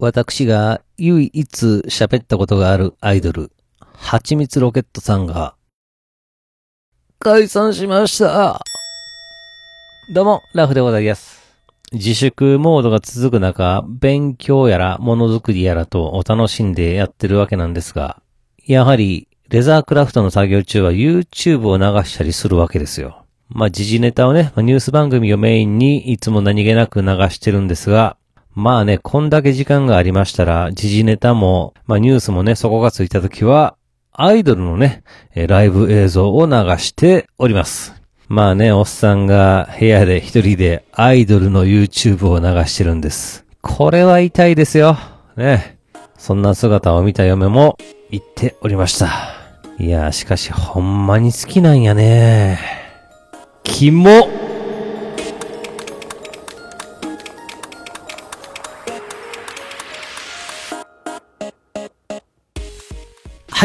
私が唯一喋ったことがあるアイドル、はちみつロケットさんが、解散しました。どうも、ラフでございます。自粛モードが続く中、勉強やら、ものづくりやらとお楽しんでやってるわけなんですが、やはり、レザークラフトの作業中は YouTube を流したりするわけですよ。まあ、時事ネタをね、ニュース番組をメインにいつも何気なく流してるんですが、まあね、こんだけ時間がありましたら、時事ネタも、まあニュースもね、そこがついた時は、アイドルのね、ライブ映像を流しております。まあね、おっさんが部屋で一人でアイドルの YouTube を流してるんです。これは痛いですよ。ね。そんな姿を見た嫁も言っておりました。いや、しかしほんまに好きなんやね。キモ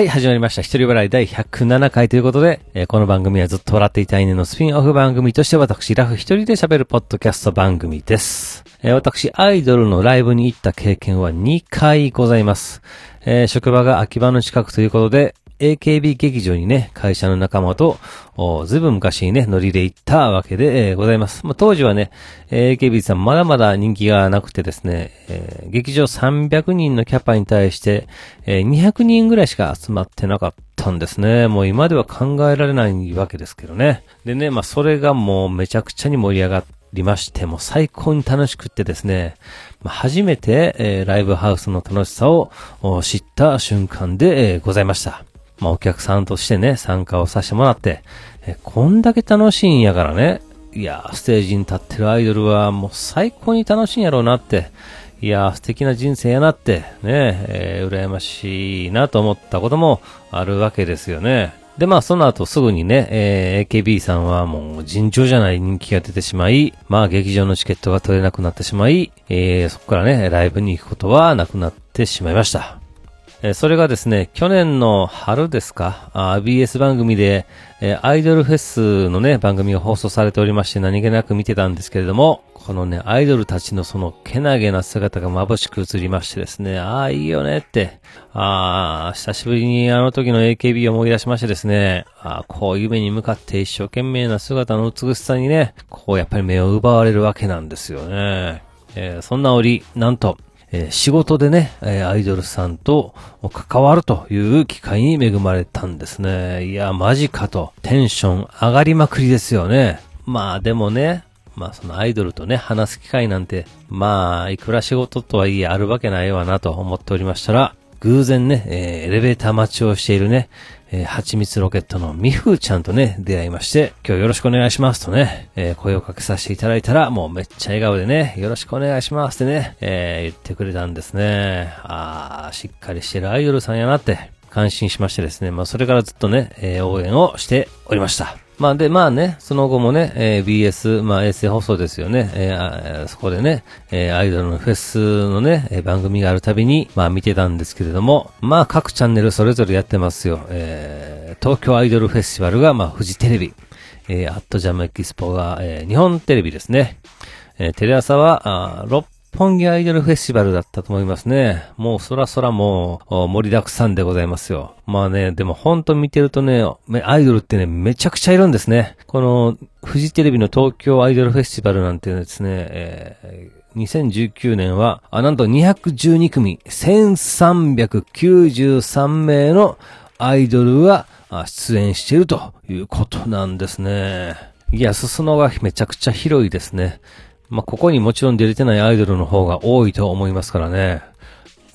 はい、始まりました。一人笑い第107回ということで、えーこの番組はずっと笑っていた犬のスピンオフ番組として私、ラフ一人で喋るポッドキャスト番組です。えー私、アイドルのライブに行った経験は2回ございます。えー職場が秋葉の近くということで、AKB 劇場にね、会社の仲間と、ずいぶん昔にね、ノリで行ったわけで、えございます。まあ、当時はね、AKB さんまだまだ人気がなくてですね、えー劇場300人のキャパに対して、えー200人ぐらいしか集まってなかったんですね。もう今では考えられないわけですけどね。でね、まあ、それがもうめちゃくちゃに盛り上がりまして、も最高に楽しくってですね、ま初めて、えーライブハウスの楽しさを知った瞬間で、えーございました。まあ、お客さんとしてね、参加をさせてもらって、えこんだけ楽しいんやからね、いやー、ステージに立ってるアイドルはもう最高に楽しいんやろうなって、いやー、素敵な人生やなって、ね、えー羨ましいなと思ったこともあるわけですよね。で、まあ、その後すぐにね、えー AKB さんはもう尋常じゃない人気が出てしまい、まあ、劇場のチケットが取れなくなってしまい、えーそこからね、ライブに行くことはなくなってしまいました。えそれがですね、去年の春ですか、BS 番組で、えアイドルフェスのね、番組が放送されておりまして何気なく見てたんですけれども、このね、アイドルたちのそのけなげな姿が眩しく映りましてですね、ああ、いいよねって、ああ、久しぶりにあの時の AKB を思い出しましてですね、ああ、こう夢に向かって一生懸命な姿の美しさにね、こうやっぱり目を奪われるわけなんですよね。えーそんな折、なんと、えー仕事でね、えーアイドルさんと関わるという機会に恵まれたんですね。いや、マジかと。テンション上がりまくりですよね。まあでもね、まあそのアイドルとね、話す機会なんて、まあ、いくら仕事とはいえあるわけないわなと思っておりましたら、偶然ね、えーエレベーター待ちをしているね、えー、はちみつロケットのみふーちゃんとね、出会いまして、今日よろしくお願いしますとね、えー声をかけさせていただいたら、もうめっちゃ笑顔でね、よろしくお願いしますってね、えー言ってくれたんですね。あー、しっかりしてるアイドルさんやなって、感心しましてですね、まあそれからずっとね、えー応援をしておりました。まあで、まあね、その後もね、えー BS、まあ衛星放送ですよね、えーあそこでね、えーアイドルのフェスのね、えー番組があるたびに、まあ見てたんですけれども、まあ各チャンネルそれぞれやってますよ。えー東京アイドルフェスティバルが、まあフジテレビ、えーアットジャムエキスポが、えー日本テレビですね。えーテレ朝は、あ本木アイドルフェスティバルだったと思いますね。もうそらそらもう盛りだくさんでございますよ。まあね、でも本当見てるとね、アイドルってね、めちゃくちゃいるんですね。この、フジテレビの東京アイドルフェスティバルなんてですね、えー2019年は、あ、なんと212組、1393名のアイドルが出演しているということなんですね。いや、裾野がめちゃくちゃ広いですね。まあ、ここにもちろん出れてないアイドルの方が多いと思いますからね。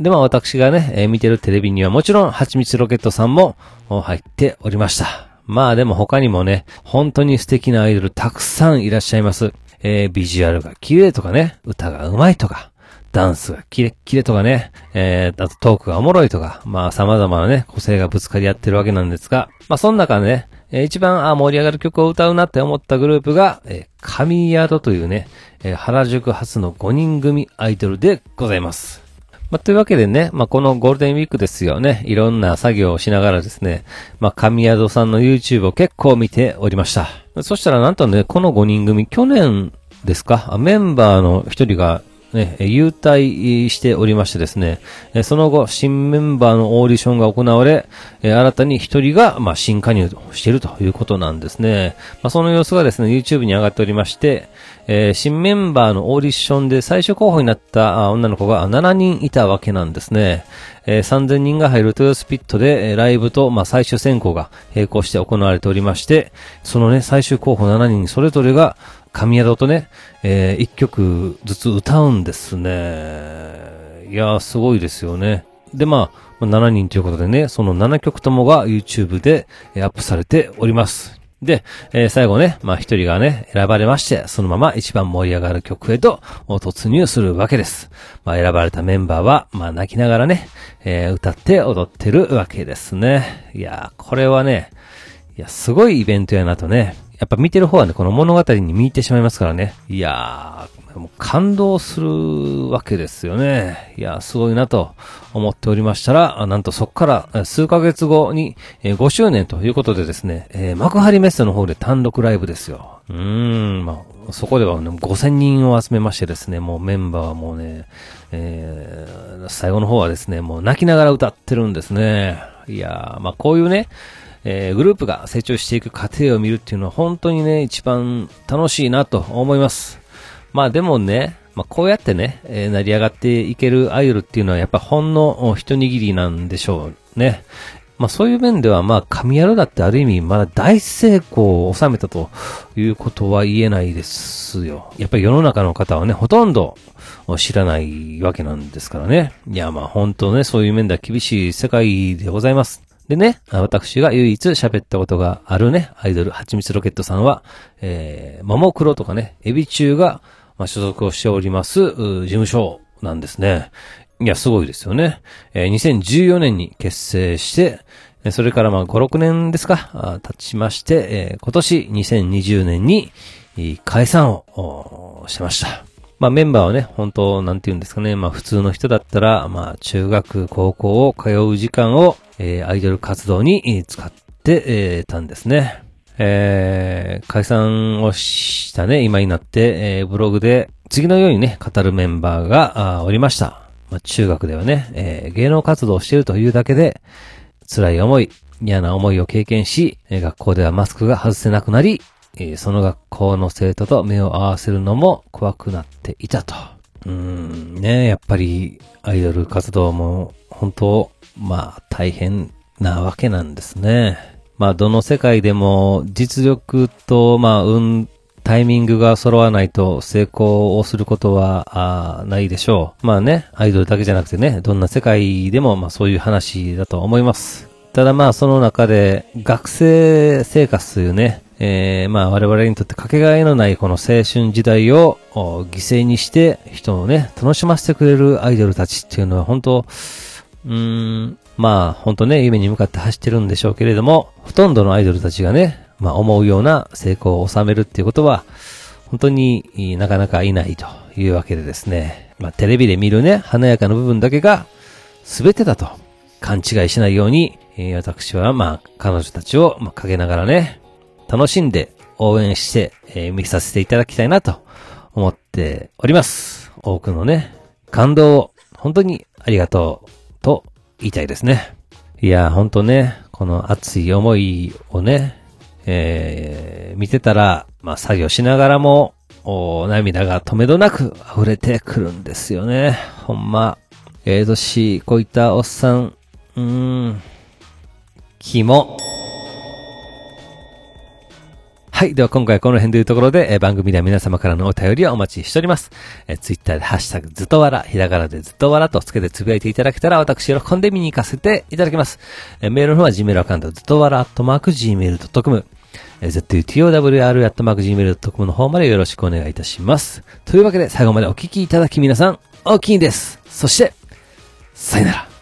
で、まあ私がね、えー見てるテレビにはもちろん、蜂蜜ロケットさんも入っておりました。まあでも他にもね、本当に素敵なアイドルたくさんいらっしゃいます。えービジュアルが綺麗とかね、歌が上手いとか、ダンスがキレッキレとかね、えー、あとトークがおもろいとか、まあ様々なね、個性がぶつかり合ってるわけなんですが、まあその中ね、えー一番あ盛り上がる曲を歌うなって思ったグループが、えー、神宿というね、えー原宿初の5人組アイドルでございます。まあ、というわけでね、まあ、このゴールデンウィークですよね。いろんな作業をしながらですね、まあ、神宿さんの YouTube を結構見ておりました。そしたらなんとね、この5人組、去年ですか？メンバーの一人がね、優退しておりましてですね、その後、新メンバーのオーディションが行われ、新たに一人が、まあ、新加入しているということなんですね。まあ、その様子がですね、YouTube に上がっておりまして、えー、新メンバーのオーディションで最初候補になった女の子が7人いたわけなんですね。えー、3000人が入る豊洲ピットで、ライブと、まあ、最終選考が並行して行われておりまして、そのね、最終候補7人それぞれが、神宿とね、えー、1曲ずつ歌うんですね。いやー、すごいですよね。で、まあ、7人ということでね、その7曲ともが YouTube でアップされております。で、えー、最後ね、まあ一人がね、選ばれまして、そのまま一番盛り上がる曲へと突入するわけです。まあ選ばれたメンバーは、まあ泣きながらね、えー、歌って踊ってるわけですね。いやー、これはね、いや、すごいイベントやなとね、やっぱ見てる方はね、この物語に見入ってしまいますからね。いやー、感動するわけですよね。いやー、すごいなと思っておりましたら、なんとそこから数ヶ月後に5周年ということでですね、えー、幕張メッセの方で単独ライブですよ。うーん、まあ、そこではね、5000人を集めましてですね、もうメンバーはもうね、えー、最後の方はですね、もう泣きながら歌ってるんですね。いやー、まあこういうね、えー、グループが成長していく過程を見るっていうのは本当にね、一番楽しいなと思います。まあでもね、まあこうやってね、えー、成り上がっていけるアイドルっていうのはやっぱほんの一握りなんでしょうね。まあそういう面ではまあ神野だってある意味まだ大成功を収めたということは言えないですよ。やっぱり世の中の方はね、ほとんど知らないわけなんですからね。いやまあ本当ね、そういう面では厳しい世界でございます。でね、私が唯一喋ったことがあるね、アイドル、はちみつロケットさんは、えー、ももクロとかね、エビ中が、まあ、所属をしております、事務所なんですね。いや、すごいですよね。えー、2014年に結成して、それからまあ5、6年ですか、経ちまして、えー、今年2020年に解散をしました。まあメンバーはね、本当なんて言うんですかね、まあ普通の人だったら、まあ中学、高校を通う時間を、えー、アイドル活動に使って、えー、たんですね。えー、解散をしたね、今になって、えー、ブログで次のようにね、語るメンバーがおりました。まあ、中学ではね、えー、芸能活動をしているというだけで、辛い思い、嫌な思いを経験し、学校ではマスクが外せなくなり、えその学校の生徒と目を合わせるのも怖くなっていたと。うーん、ねやっぱりアイドル活動も本当、まあ大変なわけなんですね。まあ、どの世界でも実力と、まあ、運、タイミングが揃わないと成功をすることは、ないでしょう。まあね、アイドルだけじゃなくてね、どんな世界でも、まあそういう話だと思います。ただまあその中で、学生生活というね、えー、まあ我々にとってかけがえのないこの青春時代を犠牲にして人をね、楽しませてくれるアイドルたちっていうのは本当、うーん、まあ、ほんとね、夢に向かって走ってるんでしょうけれども、ほとんどのアイドルたちがね、まあ思うような成功を収めるっていうことは、本当になかなかいないというわけでですね、まあテレビで見るね、華やかな部分だけが全てだと。勘違いしないように、えー、私はまあ彼女たちを、まあ、かけながらね、楽しんで応援して、えー、見させていただきたいなと思っております。多くのね、感動を本当にありがとうと言いたいですね。いや、ほんとね、この熱い思いをね、えー、見てたら、まあ、作業しながらも、お涙が止めどなく溢れてくるんですよね。ほんま、ええー、年こういったおっさん、うーん、気も、はい。では今回この辺というところで、えー、番組では皆様からのお便りをお待ちしております。えー、ツイッターでハッシュタグずっとわら、ひらがなでずっとわらとつけてつぶやいていただけたら私喜んで見に行かせていただきます。えー、メールの方は Gmail アカウントずっとわら、アットマーク Gmail.com、えー、zutowr、アットマーク Gmail.com の方までよろしくお願いいたします。というわけで最後までお聞きいただき皆さん、大きいです。そして、さよなら。